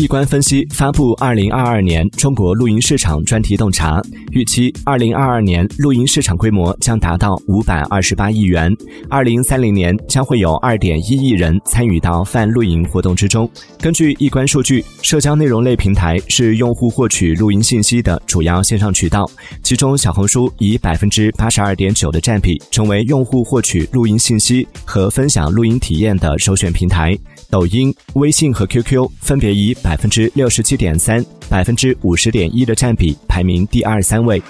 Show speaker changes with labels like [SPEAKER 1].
[SPEAKER 1] 易观分析发布二零二二年中国露营市场专题洞察，预期二零二二年露营市场规模将达到五百二十八亿元，二零三零年将会有二点一亿人参与到泛露营活动之中。根据易观数据，社交内容类平台是用户获取露营信息的主要线上渠道，其中小红书以百分之八十二点九的占比，成为用户获取露营信息和分享露营体验的首选平台。抖音、微信和 QQ 分别以百百分之六十七点三、百分之五十点一的占比排名第二、三位。